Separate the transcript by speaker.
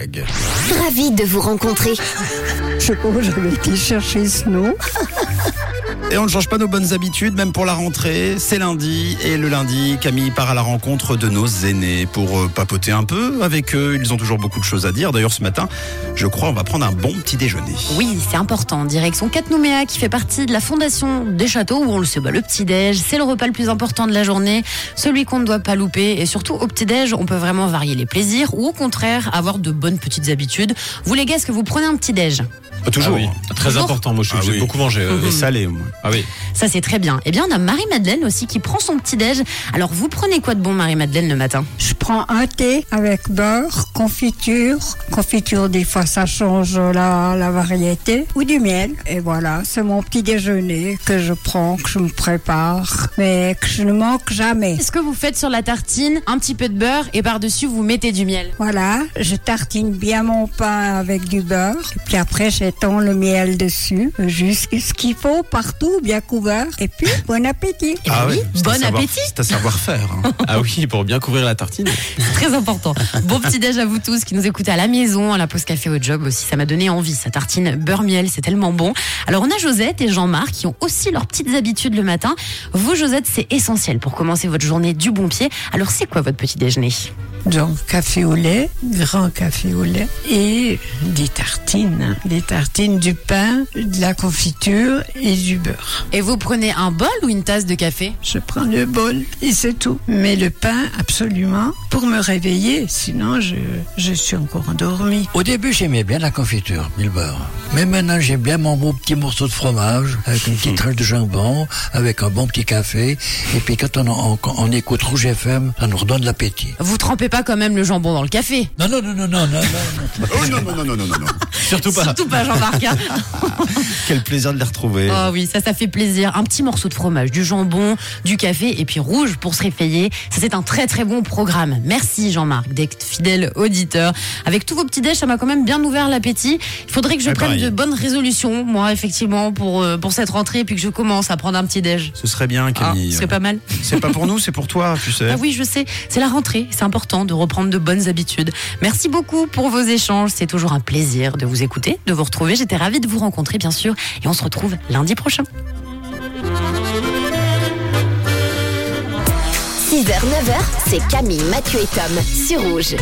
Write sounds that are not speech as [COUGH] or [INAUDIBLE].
Speaker 1: Ravi de vous rencontrer.
Speaker 2: Je sais pas où j'avais été chercher ce nom.
Speaker 3: Et on ne change pas nos bonnes habitudes, même pour la rentrée. C'est lundi. Et le lundi, Camille part à la rencontre de nos aînés pour euh, papoter un peu avec eux. Ils ont toujours beaucoup de choses à dire. D'ailleurs, ce matin, je crois, on va prendre un bon petit déjeuner.
Speaker 4: Oui, c'est important. Direction 4 Nouméa, qui fait partie de la fondation des châteaux, où on le sait, bah, le petit-déj, c'est le repas le plus important de la journée, celui qu'on ne doit pas louper. Et surtout, au petit-déj, on peut vraiment varier les plaisirs, ou au contraire, avoir de bonnes petites habitudes. Vous, les gars, est-ce que vous prenez un petit-déj?
Speaker 3: Euh, Toujours.
Speaker 5: Ah oui, très
Speaker 4: Toujours
Speaker 5: important. Moi, je
Speaker 3: Ah
Speaker 5: j'ai
Speaker 3: oui.
Speaker 5: beaucoup mangé. euh,
Speaker 3: Et salé, moi.
Speaker 5: Ah oui.
Speaker 4: Ça, c'est très bien. Eh bien, on a Marie-Madeleine aussi qui prend son petit-déj. Alors, vous prenez quoi de bon, Marie-Madeleine, le matin?
Speaker 2: Je prends un thé avec beurre, confiture. Confiture, des fois, ça change la, la variété. Ou du miel. Et voilà, c'est mon petit déjeuner que je prends, que je me prépare. Mais que je ne manque jamais.
Speaker 4: Est-ce que vous faites sur la tartine? Un petit peu de beurre et par-dessus, vous mettez du miel
Speaker 2: Voilà, je tartine bien mon pain avec du beurre. Et puis après, j'étends le miel dessus. Juste ce qu'il faut, partout, bien couvert. Et puis, bon appétit.
Speaker 4: Ben oui, bon appétit.
Speaker 3: C'est un savoir-faire. hein. [LAUGHS]
Speaker 5: Ah oui, pour bien couvrir la tartine. [LAUGHS]
Speaker 4: C'est très important. Bon petit déj à vous tous qui nous écoutez à la maison, à la pause café au job aussi. Ça m'a donné envie. Sa tartine beurre miel, c'est tellement bon. Alors on a Josette et Jean-Marc qui ont aussi leurs petites habitudes le matin. Vous Josette, c'est essentiel pour commencer votre journée du bon pied. Alors c'est quoi votre petit déjeuner?
Speaker 6: Donc café au lait, grand café au lait et des tartines, des tartines, du pain, de la confiture et du beurre.
Speaker 4: Et vous prenez un bol ou une tasse de café?
Speaker 6: Je prends le bol et c'est tout. Mais le pain, absolument, pour me réveiller, sinon je, je suis encore endormie.
Speaker 7: Au début, j'aimais bien la confiture, le beurre. Mais maintenant, j'aime bien mon beau petit morceau de fromage, avec une petite [LAUGHS] tranche de jambon, avec un bon petit café. Et puis quand on, on, on écoute Rouge FM, ça nous redonne l'appétit.
Speaker 4: Vous trempez pas quand même le jambon dans le café?
Speaker 7: Non, non, non, non, non, non, non. [LAUGHS]
Speaker 3: Oh non, non, non, non, non, non, non.
Speaker 5: Surtout pas.
Speaker 4: Surtout pas Jean-Marc. hein. [LAUGHS]
Speaker 3: Quel plaisir de les retrouver.
Speaker 4: Oh oui, ça, ça fait plaisir. Un petit morceau de fromage, du jambon, du café et puis rouge pour se réveiller. Ça, c'est un très très bon programme. Merci Jean-Marc d'être fidèle auditeur. Avec tous vos petits déj, ça m'a quand même bien ouvert l'appétit. Il faudrait que je
Speaker 3: Ouais,
Speaker 4: prenne
Speaker 3: pareil.
Speaker 4: de bonnes résolutions, moi, effectivement, pour, euh, pour cette rentrée, puis que je commence à prendre un petit déj.
Speaker 3: Ce serait bien,
Speaker 4: Ah,
Speaker 3: Camille.
Speaker 4: ce serait pas mal.
Speaker 3: C'est pas pour nous, c'est pour toi, tu sais.
Speaker 4: Ah oui, je sais, c'est la rentrée, c'est important de reprendre de bonnes habitudes. Merci beaucoup pour vos échanges, c'est toujours un plaisir de vous écouter, de vous retrouver. J'étais ravie de vous rencontrer, bien sûr, et on se retrouve lundi prochain.
Speaker 1: 6h, 9h, c'est Camille, Mathieu et Tom sur Rouge.